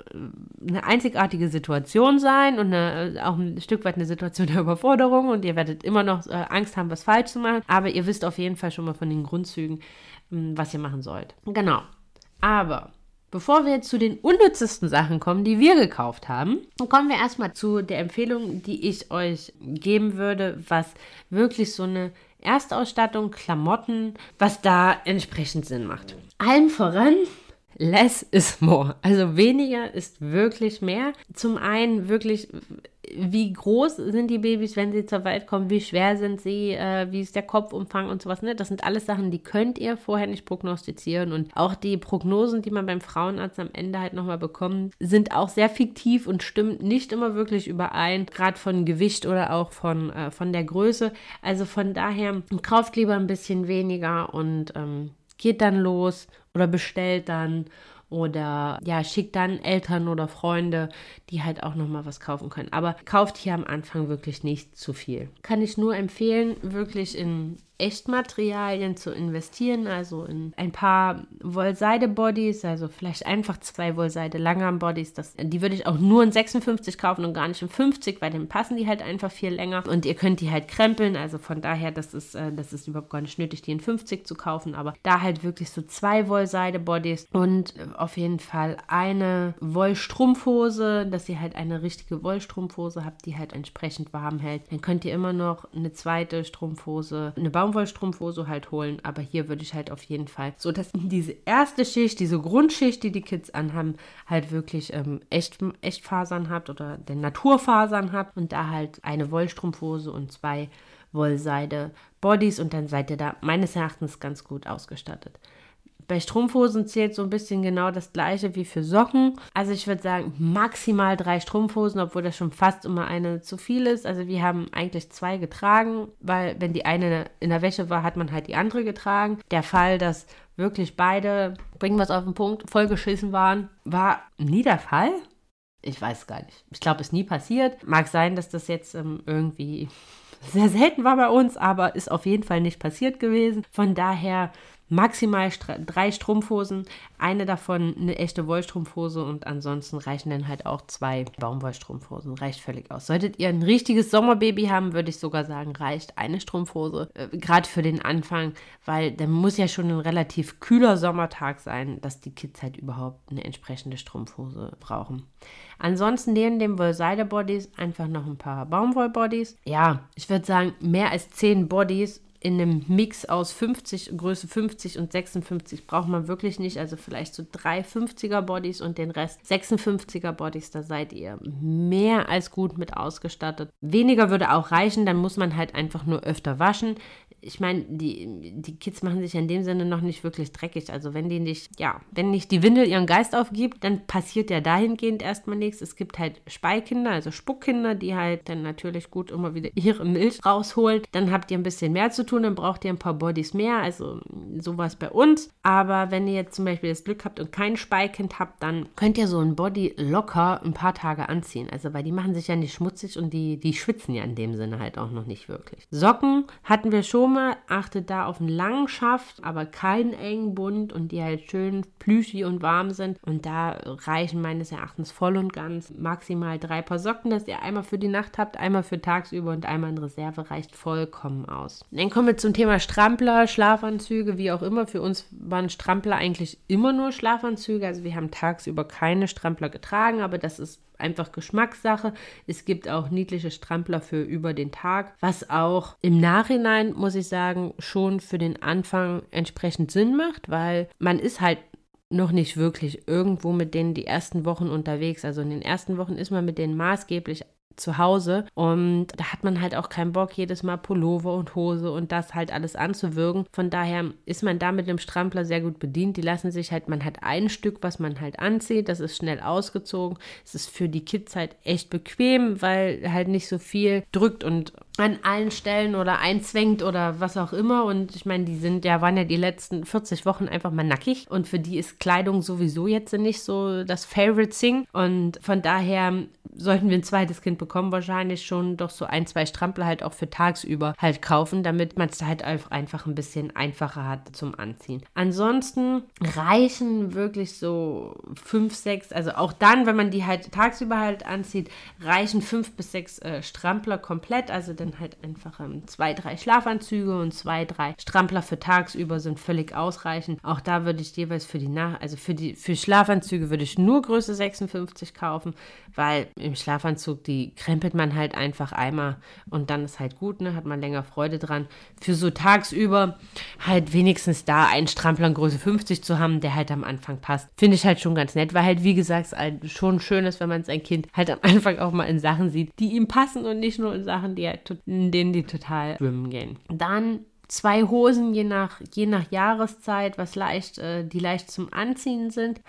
eine einzigartige Situation sein und eine, auch ein Stück weit eine Situation der Überforderung. Und ihr werdet immer noch äh, Angst haben, was falsch zu machen. Aber ihr wisst auf jeden Fall schon mal von den Grundzügen, hm, was ihr machen sollt. Genau. Aber Bevor wir zu den unnützesten Sachen kommen, die wir gekauft haben, kommen wir erstmal zu der Empfehlung, die ich euch geben würde, was wirklich so eine Erstausstattung, Klamotten, was da entsprechend Sinn macht. Allen voran less is more. Also weniger ist wirklich mehr. Zum einen wirklich, wie groß sind die Babys, wenn sie zur Welt kommen, wie schwer sind sie, äh, wie ist der Kopfumfang und sowas. Ne? Das sind alles Sachen, die könnt ihr vorher nicht prognostizieren. Und auch die Prognosen, die man beim Frauenarzt am Ende halt nochmal bekommt, sind auch sehr fiktiv und stimmen nicht immer wirklich überein, gerade von Gewicht oder auch von, äh, von der Größe. Also von daher kauft lieber ein bisschen weniger und ähm, geht dann los oder bestellt dann oder ja, schickt dann Eltern oder Freunde, die halt auch nochmal was kaufen können. Aber kauft hier am Anfang wirklich nicht zu viel. Kann ich nur empfehlen, wirklich in Echtmaterialien zu investieren, also in ein paar Wollseide-Bodies, also vielleicht einfach zwei Wollseide-Langarm-Bodies. Die würde ich auch nur in 56 kaufen und gar nicht in 50, weil dann passen die halt einfach viel länger. Und ihr könnt die halt krempeln, also von daher, das ist, äh, das ist überhaupt gar nicht nötig, die in 50 zu kaufen, aber da halt wirklich so zwei Wollseide-Bodies und auf jeden Fall eine Wollstrumpfhose, dass ihr halt eine richtige Wollstrumpfhose habt, die halt entsprechend warm hält. Dann könnt ihr immer noch eine zweite Strumpfhose, eine Baum Baumwollstrumpfhose halt holen, aber hier würde ich halt auf jeden Fall so, dass diese erste Schicht, diese Grundschicht, die die Kids anhaben, halt wirklich ähm, echt, Echtfasern habt oder den Naturfasern habt und da halt eine Wollstrumpfhose und zwei Wollseide Bodies und dann seid ihr da meines Erachtens ganz gut ausgestattet. Bei Strumpfhosen zählt so ein bisschen genau das gleiche wie für Socken. Also ich würde sagen, maximal drei Strumpfhosen, obwohl das schon fast immer eine zu viel ist. Also wir haben eigentlich zwei getragen, weil wenn die eine in der Wäsche war, hat man halt die andere getragen. Der Fall, dass wirklich beide, bringen wir es auf den Punkt, vollgeschissen waren, war nie der Fall. Ich weiß gar nicht. Ich glaube, es ist nie passiert. Mag sein, dass das jetzt ähm, irgendwie sehr selten war bei uns, aber ist auf jeden Fall nicht passiert gewesen. Von daher maximal drei Strumpfhosen, eine davon eine echte Wollstrumpfhose und ansonsten reichen dann halt auch zwei Baumwollstrumpfhosen. Reicht völlig aus. Solltet ihr ein richtiges Sommerbaby haben, würde ich sogar sagen, reicht eine Strumpfhose. Äh, Gerade für den Anfang, weil dann muss ja schon ein relativ kühler Sommertag sein, dass die Kids halt überhaupt eine entsprechende Strumpfhose brauchen. Ansonsten neben den Wollseide-Bodies einfach noch ein paar Baumwoll-Bodies. Ja, ich würde sagen, mehr als zehn Bodies in einem Mix aus 50, Größe 50 und 56 braucht man wirklich nicht. Also vielleicht so drei 50er Bodies und den Rest 56er Bodies. Da seid ihr mehr als gut mit ausgestattet. Weniger würde auch reichen, dann muss man halt einfach nur öfter waschen ich meine, die, die Kids machen sich in dem Sinne noch nicht wirklich dreckig. Also wenn die nicht, ja, wenn nicht die Windel ihren Geist aufgibt, dann passiert ja dahingehend erstmal nichts. Es gibt halt Speikinder, also Spuckkinder, die halt dann natürlich gut immer wieder ihre Milch rausholen. Dann habt ihr ein bisschen mehr zu tun, dann braucht ihr ein paar Bodies mehr. Also sowas bei uns. Aber wenn ihr jetzt zum Beispiel das Glück habt und kein Speikind habt, dann könnt ihr so ein Body locker ein paar Tage anziehen. Also weil die machen sich ja nicht schmutzig und die, die schwitzen ja in dem Sinne halt auch noch nicht wirklich. Socken hatten wir schon Blume, achtet da auf einen langen Schaft, aber keinen engen Bund und die halt schön plüschig und warm sind. Und da reichen meines Erachtens voll und ganz maximal drei Paar Socken, dass ihr einmal für die Nacht habt, einmal für tagsüber und einmal in Reserve reicht vollkommen aus. Dann kommen wir zum Thema Strampler, Schlafanzüge, wie auch immer. Für uns waren Strampler eigentlich immer nur Schlafanzüge. Also wir haben tagsüber keine Strampler getragen, aber das ist einfach Geschmackssache. Es gibt auch niedliche Strampler für über den Tag, was auch im Nachhinein, muss ich sagen, schon für den Anfang entsprechend Sinn macht, weil man ist halt noch nicht wirklich irgendwo mit denen die ersten Wochen unterwegs. Also in den ersten Wochen ist man mit denen maßgeblich zu Hause. Und da hat man halt auch keinen Bock, jedes Mal Pullover und Hose und das halt alles anzuwirken. Von daher ist man da mit dem Strampler sehr gut bedient. Die lassen sich halt, man hat ein Stück, was man halt anzieht, das ist schnell ausgezogen. Es ist für die Kids halt echt bequem, weil halt nicht so viel drückt und an allen Stellen oder einzwängt oder was auch immer. Und ich meine, die sind ja, waren ja die letzten 40 Wochen einfach mal nackig. Und für die ist Kleidung sowieso jetzt nicht so das Favorite Thing. Und von daher sollten wir ein zweites Kind bekommen, wahrscheinlich schon doch so ein, zwei Strampler halt auch für tagsüber halt kaufen, damit man es halt einfach ein bisschen einfacher hat zum Anziehen. Ansonsten reichen wirklich so fünf, sechs, also auch dann, wenn man die halt tagsüber halt anzieht, reichen fünf bis sechs äh, Strampler komplett. Also dann halt einfach ähm, zwei, drei Schlafanzüge und zwei, drei Strampler für tagsüber sind völlig ausreichend. Auch da würde ich jeweils für die Nach also für die für Schlafanzüge würde ich nur Größe 56 kaufen, weil Schlafanzug die krempelt man halt einfach einmal und dann ist halt gut, ne? Hat man länger Freude dran. Für so tagsüber halt wenigstens da einen Strampler Größe 50 zu haben, der halt am Anfang passt. Finde ich halt schon ganz nett, weil halt wie gesagt es halt schon schön ist, wenn man sein Kind halt am Anfang auch mal in Sachen sieht, die ihm passen und nicht nur in Sachen, die halt, in denen die total schwimmen gehen. Dann zwei Hosen je nach, je nach Jahreszeit, was leicht, äh, die leicht zum Anziehen sind.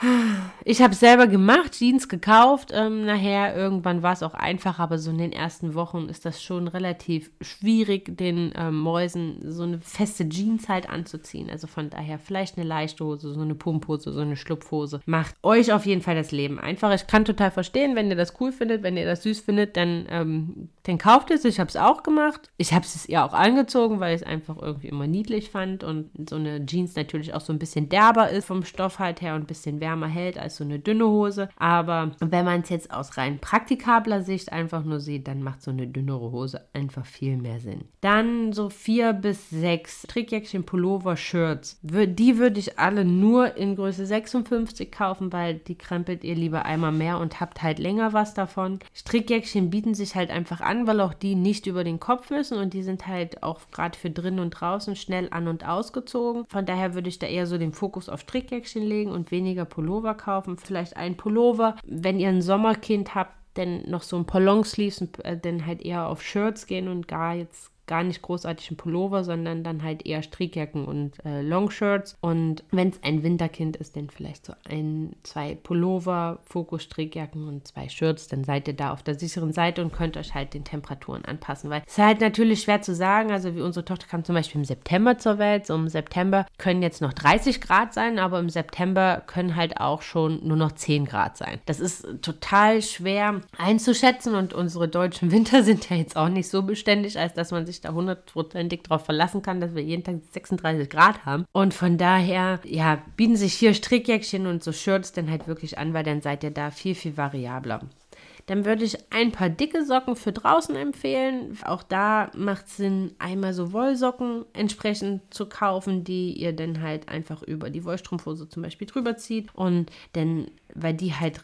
Ich habe selber gemacht, Jeans gekauft. Ähm, nachher irgendwann war es auch einfach, aber so in den ersten Wochen ist das schon relativ schwierig, den äh, Mäusen so eine feste Jeans halt anzuziehen. Also von daher vielleicht eine leichte Hose, so eine Pumphose, so eine Schlupfhose. Macht euch auf jeden Fall das Leben einfach. Ich kann total verstehen, wenn ihr das cool findet, wenn ihr das süß findet, dann, ähm, dann kauft es. Ich habe es auch gemacht. Ich habe es ihr auch angezogen, weil es einfach irgendwie irgendwie immer niedlich fand und so eine Jeans natürlich auch so ein bisschen derber ist vom Stoff halt her und ein bisschen wärmer hält als so eine dünne Hose. Aber wenn man es jetzt aus rein praktikabler Sicht einfach nur sieht, dann macht so eine dünnere Hose einfach viel mehr Sinn. Dann so vier bis sechs Trickjäckchen, Pullover, Shirts. Die würde ich alle nur in Größe 56 kaufen, weil die krempelt ihr lieber einmal mehr und habt halt länger was davon. Strickjäckchen bieten sich halt einfach an, weil auch die nicht über den Kopf müssen und die sind halt auch gerade für drin und draußen schnell an- und ausgezogen. Von daher würde ich da eher so den Fokus auf Strickjäckchen legen und weniger Pullover kaufen. Vielleicht ein Pullover, wenn ihr ein Sommerkind habt, dann noch so ein paar Longsleeves, äh, dann halt eher auf Shirts gehen und gar jetzt gar nicht großartig ein Pullover, sondern dann halt eher Strickjacken und äh, Longshirts. Und wenn es ein Winterkind ist, dann vielleicht so ein, zwei Pullover, Fokus-Strickjacken und zwei Shirts. Dann seid ihr da auf der sicheren Seite und könnt euch halt den Temperaturen anpassen. Weil es ist halt natürlich schwer zu sagen. Also wie unsere Tochter kam zum Beispiel im September zur Welt. So im September können jetzt noch 30 Grad sein, aber im September können halt auch schon nur noch 10 Grad sein. Das ist total schwer einzuschätzen und unsere deutschen Winter sind ja jetzt auch nicht so beständig, als dass man sich da hundertprozentig darauf verlassen kann, dass wir jeden Tag 36 Grad haben. Und von daher, ja, bieten sich hier Strickjäckchen und so Shirts dann halt wirklich an, weil dann seid ihr da viel, viel variabler. Dann würde ich ein paar dicke Socken für draußen empfehlen. Auch da macht es Sinn, einmal so Wollsocken entsprechend zu kaufen, die ihr dann halt einfach über die Wollstrumpfhose zum Beispiel drüber zieht. Und dann weil die halt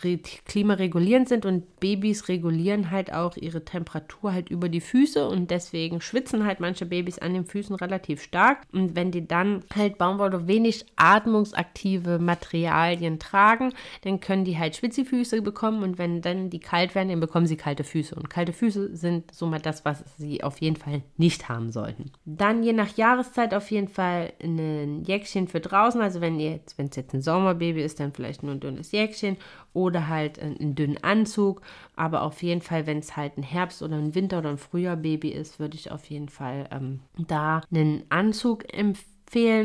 klimaregulierend sind und Babys regulieren halt auch ihre Temperatur halt über die Füße und deswegen schwitzen halt manche Babys an den Füßen relativ stark und wenn die dann halt Baumwolle wenig atmungsaktive Materialien tragen, dann können die halt Schwitzifüße bekommen und wenn dann die kalt dann bekommen sie kalte Füße und kalte Füße sind somit das, was sie auf jeden Fall nicht haben sollten. Dann je nach Jahreszeit auf jeden Fall ein Jäckchen für draußen, also wenn ihr jetzt, wenn es jetzt ein Sommerbaby ist, dann vielleicht nur ein dünnes Jäckchen Jäckchen oder halt einen dünnen Anzug. Aber auf jeden Fall, wenn es halt ein Herbst- oder ein Winter- oder ein Frühjahr-Baby ist, würde ich auf jeden Fall ähm, da einen Anzug empfehlen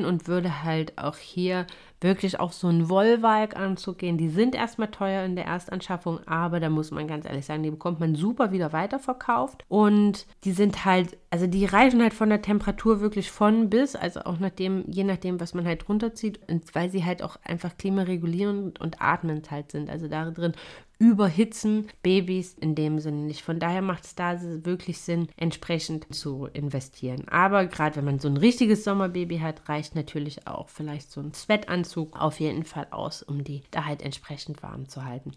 und würde halt auch hier wirklich auf so einen Wollwalk anzugehen. Die sind erstmal teuer in der Erstanschaffung, aber da muss man ganz ehrlich sagen, die bekommt man super wieder weiterverkauft. Und die sind halt, also die reichen halt von der Temperatur wirklich von bis, also auch nachdem, je nachdem, was man halt runterzieht, und weil sie halt auch einfach klimaregulierend und atmend halt sind. Also da drin überhitzen Babys in dem Sinne nicht. Von daher macht es da wirklich Sinn, entsprechend zu investieren. Aber gerade wenn man so ein richtiges Sommerbaby hat, reicht natürlich auch vielleicht so ein Sweatanzug auf jeden Fall aus, um die da halt entsprechend warm zu halten.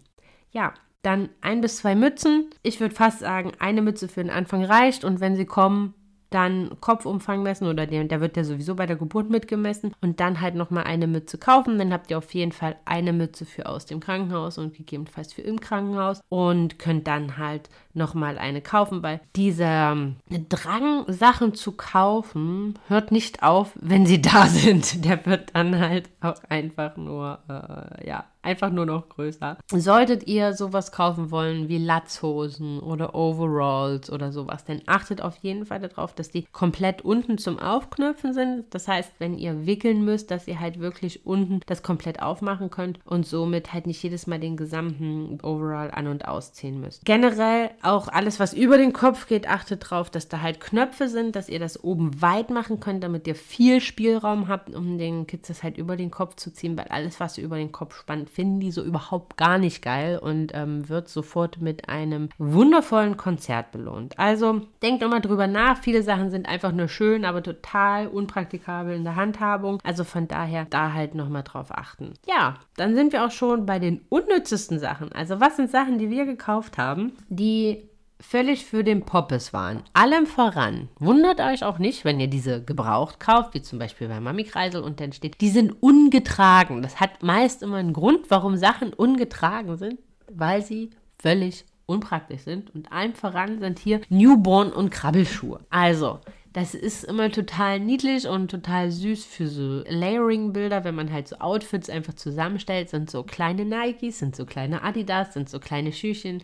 Ja, dann ein bis zwei Mützen. Ich würde fast sagen, eine Mütze für den Anfang reicht und wenn sie kommen, dann Kopfumfang messen oder der, der wird ja sowieso bei der Geburt mitgemessen und dann halt nochmal eine Mütze kaufen. Dann habt ihr auf jeden Fall eine Mütze für aus dem Krankenhaus und gegebenenfalls für im Krankenhaus und könnt dann halt nochmal eine kaufen, weil dieser ähm, Drang, Sachen zu kaufen, hört nicht auf, wenn sie da sind. Der wird dann halt auch einfach nur, äh, ja, einfach nur noch größer. Solltet ihr sowas kaufen wollen wie Latzhosen oder Overalls oder sowas, dann achtet auf jeden Fall darauf, dass die komplett unten zum Aufknöpfen sind. Das heißt, wenn ihr wickeln müsst, dass ihr halt wirklich unten das komplett aufmachen könnt und somit halt nicht jedes Mal den gesamten Overall an- und ausziehen müsst. Generell auch alles, was über den Kopf geht, achtet darauf, dass da halt Knöpfe sind, dass ihr das oben weit machen könnt, damit ihr viel Spielraum habt, um den Kids das halt über den Kopf zu ziehen, weil alles, was über den Kopf spannt, finden die so überhaupt gar nicht geil und ähm, wird sofort mit einem wundervollen Konzert belohnt. Also denkt immer drüber nach. Viele Sachen sind einfach nur schön, aber total unpraktikabel in der Handhabung. Also von daher da halt nochmal drauf achten. Ja, dann sind wir auch schon bei den unnützesten Sachen. Also was sind Sachen, die wir gekauft haben, die völlig für den Poppes waren. Allem voran. Wundert euch auch nicht, wenn ihr diese gebraucht kauft, wie zum Beispiel bei Mami Kreisel und dann steht, die sind ungetragen. Das hat meist immer einen Grund, warum Sachen ungetragen sind, weil sie völlig unpraktisch sind. Und allem voran sind hier Newborn und Krabbelschuhe. Also, das ist immer total niedlich und total süß für so Layering-Bilder, wenn man halt so Outfits einfach zusammenstellt. Sind so kleine Nikes, sind so kleine Adidas, sind so kleine Schüchen.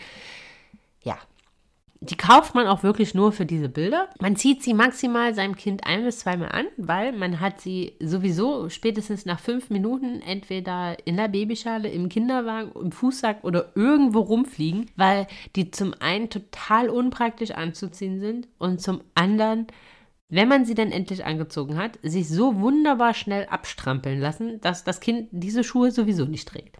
Ja, die kauft man auch wirklich nur für diese Bilder. Man zieht sie maximal seinem Kind ein bis zweimal an, weil man hat sie sowieso spätestens nach fünf Minuten entweder in der Babyschale, im Kinderwagen, im Fußsack oder irgendwo rumfliegen, weil die zum einen total unpraktisch anzuziehen sind und zum anderen wenn man sie dann endlich angezogen hat, sich so wunderbar schnell abstrampeln lassen, dass das Kind diese Schuhe sowieso nicht trägt.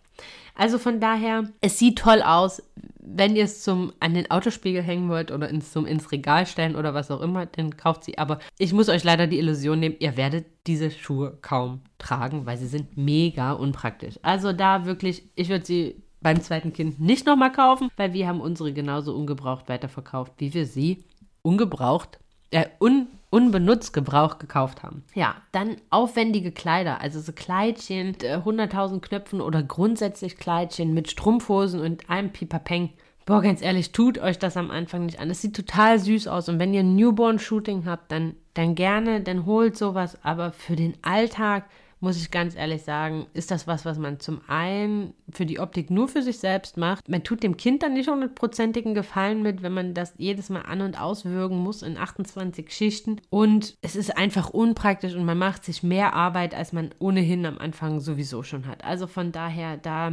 Also von daher, es sieht toll aus. Wenn ihr es zum an den Autospiegel hängen wollt oder ins, zum, ins Regal stellen oder was auch immer, dann kauft sie. Aber ich muss euch leider die Illusion nehmen, ihr werdet diese Schuhe kaum tragen, weil sie sind mega unpraktisch. Also da wirklich, ich würde sie beim zweiten Kind nicht nochmal kaufen, weil wir haben unsere genauso ungebraucht weiterverkauft, wie wir sie ungebraucht, äh, un unbenutzt Gebrauch gekauft haben. Ja, dann aufwendige Kleider, also so Kleidchen mit äh, 100.000 Knöpfen oder grundsätzlich Kleidchen mit Strumpfhosen und einem Pipapeng. Boah, ganz ehrlich, tut euch das am Anfang nicht an. Es sieht total süß aus und wenn ihr ein Newborn-Shooting habt, dann, dann gerne, dann holt sowas, aber für den Alltag muss ich ganz ehrlich sagen, ist das was, was man zum einen für die Optik nur für sich selbst macht. Man tut dem Kind dann nicht hundertprozentigen Gefallen mit, wenn man das jedes Mal an- und auswürgen muss in 28 Schichten. Und es ist einfach unpraktisch und man macht sich mehr Arbeit, als man ohnehin am Anfang sowieso schon hat. Also von daher, da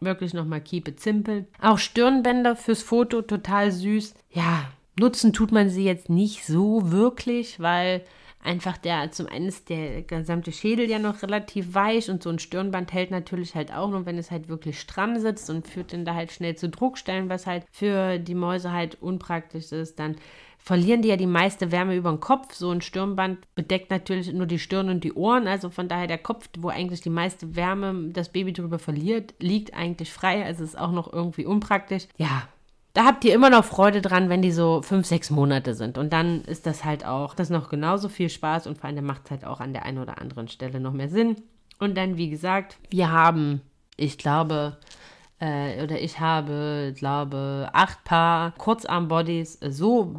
wirklich nochmal keep it simple. Auch Stirnbänder fürs Foto, total süß. Ja, nutzen tut man sie jetzt nicht so wirklich, weil einfach der, zum einen ist der gesamte Schädel ja noch relativ weich und so ein Stirnband hält natürlich halt auch nur, wenn es halt wirklich stramm sitzt und führt dann da halt schnell zu Druckstellen, was halt für die Mäuse halt unpraktisch ist. Dann verlieren die ja die meiste Wärme über den Kopf. So ein Stirnband bedeckt natürlich nur die Stirn und die Ohren. Also von daher der Kopf, wo eigentlich die meiste Wärme das Baby drüber verliert, liegt eigentlich frei. Also ist auch noch irgendwie unpraktisch. Ja, da habt ihr immer noch Freude dran, wenn die so fünf, sechs Monate sind. Und dann ist das halt auch, das noch genauso viel Spaß und vor allem macht es halt auch an der einen oder anderen Stelle noch mehr Sinn. Und dann, wie gesagt, wir haben, ich glaube, äh, oder ich habe, glaube, acht Paar Kurzarmbodies so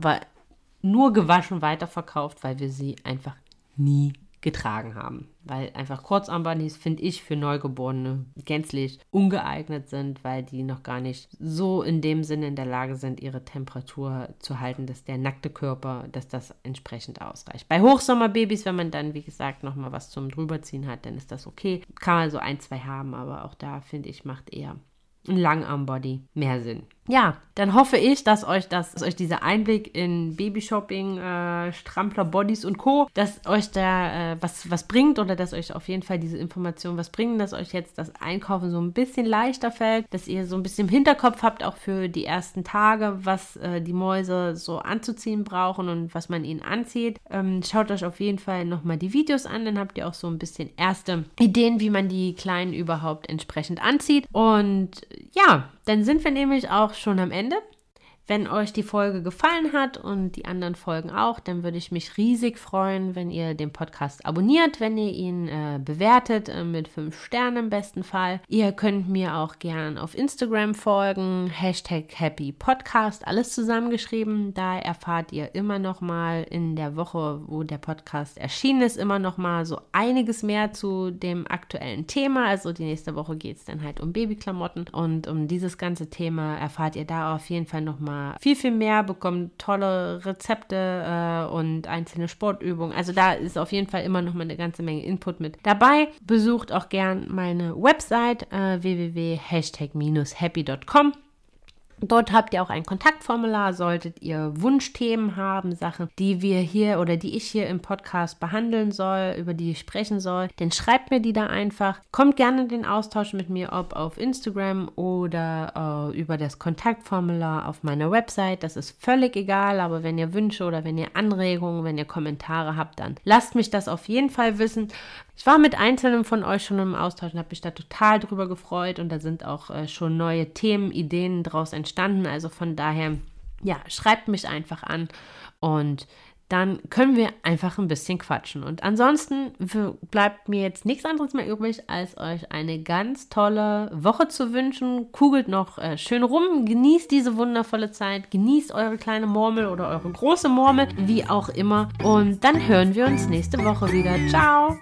nur gewaschen weiterverkauft, weil wir sie einfach nie getragen haben. Weil einfach Kurzarmbandis, finde ich, für Neugeborene gänzlich ungeeignet sind, weil die noch gar nicht so in dem Sinne in der Lage sind, ihre Temperatur zu halten, dass der nackte Körper, dass das entsprechend ausreicht. Bei Hochsommerbabys, wenn man dann, wie gesagt, nochmal was zum drüberziehen hat, dann ist das okay. Kann man so ein, zwei haben, aber auch da, finde ich, macht eher ein Langarmbody mehr Sinn. Ja, dann hoffe ich, dass euch das, dass euch dieser Einblick in Babyshopping, äh, Strampler, Bodies und Co., dass euch da äh, was, was bringt oder dass euch auf jeden Fall diese Informationen was bringen, dass euch jetzt das Einkaufen so ein bisschen leichter fällt, dass ihr so ein bisschen im Hinterkopf habt, auch für die ersten Tage, was äh, die Mäuse so anzuziehen brauchen und was man ihnen anzieht. Ähm, schaut euch auf jeden Fall nochmal die Videos an, dann habt ihr auch so ein bisschen erste Ideen, wie man die Kleinen überhaupt entsprechend anzieht. Und ja, dann sind wir nämlich auch schon am Ende. Wenn euch die Folge gefallen hat und die anderen Folgen auch, dann würde ich mich riesig freuen, wenn ihr den Podcast abonniert, wenn ihr ihn äh, bewertet äh, mit fünf Sternen im besten Fall. Ihr könnt mir auch gern auf Instagram folgen, Hashtag Happy Podcast, alles zusammengeschrieben. Da erfahrt ihr immer noch mal in der Woche, wo der Podcast erschienen ist, immer noch mal so einiges mehr zu dem aktuellen Thema. Also die nächste Woche geht es dann halt um Babyklamotten und um dieses ganze Thema erfahrt ihr da auf jeden Fall noch mal viel, viel mehr, bekommt tolle Rezepte äh, und einzelne Sportübungen. Also da ist auf jeden Fall immer noch mal eine ganze Menge Input mit dabei. Besucht auch gern meine Website äh, www.hashtag-happy.com. Dort habt ihr auch ein Kontaktformular, solltet ihr Wunschthemen haben, Sachen, die wir hier oder die ich hier im Podcast behandeln soll, über die ich sprechen soll, dann schreibt mir die da einfach. Kommt gerne in den Austausch mit mir, ob auf Instagram oder äh, über das Kontaktformular auf meiner Website. Das ist völlig egal, aber wenn ihr Wünsche oder wenn ihr Anregungen, wenn ihr Kommentare habt, dann lasst mich das auf jeden Fall wissen. Ich war mit einzelnen von euch schon im Austausch und habe mich da total drüber gefreut und da sind auch äh, schon neue Themen, Ideen draus entstanden. Also von daher, ja, schreibt mich einfach an und dann können wir einfach ein bisschen quatschen. Und ansonsten bleibt mir jetzt nichts anderes mehr übrig, als euch eine ganz tolle Woche zu wünschen. Kugelt noch äh, schön rum, genießt diese wundervolle Zeit, genießt eure kleine Murmel oder eure große Murmel, wie auch immer. Und dann hören wir uns nächste Woche wieder. Ciao!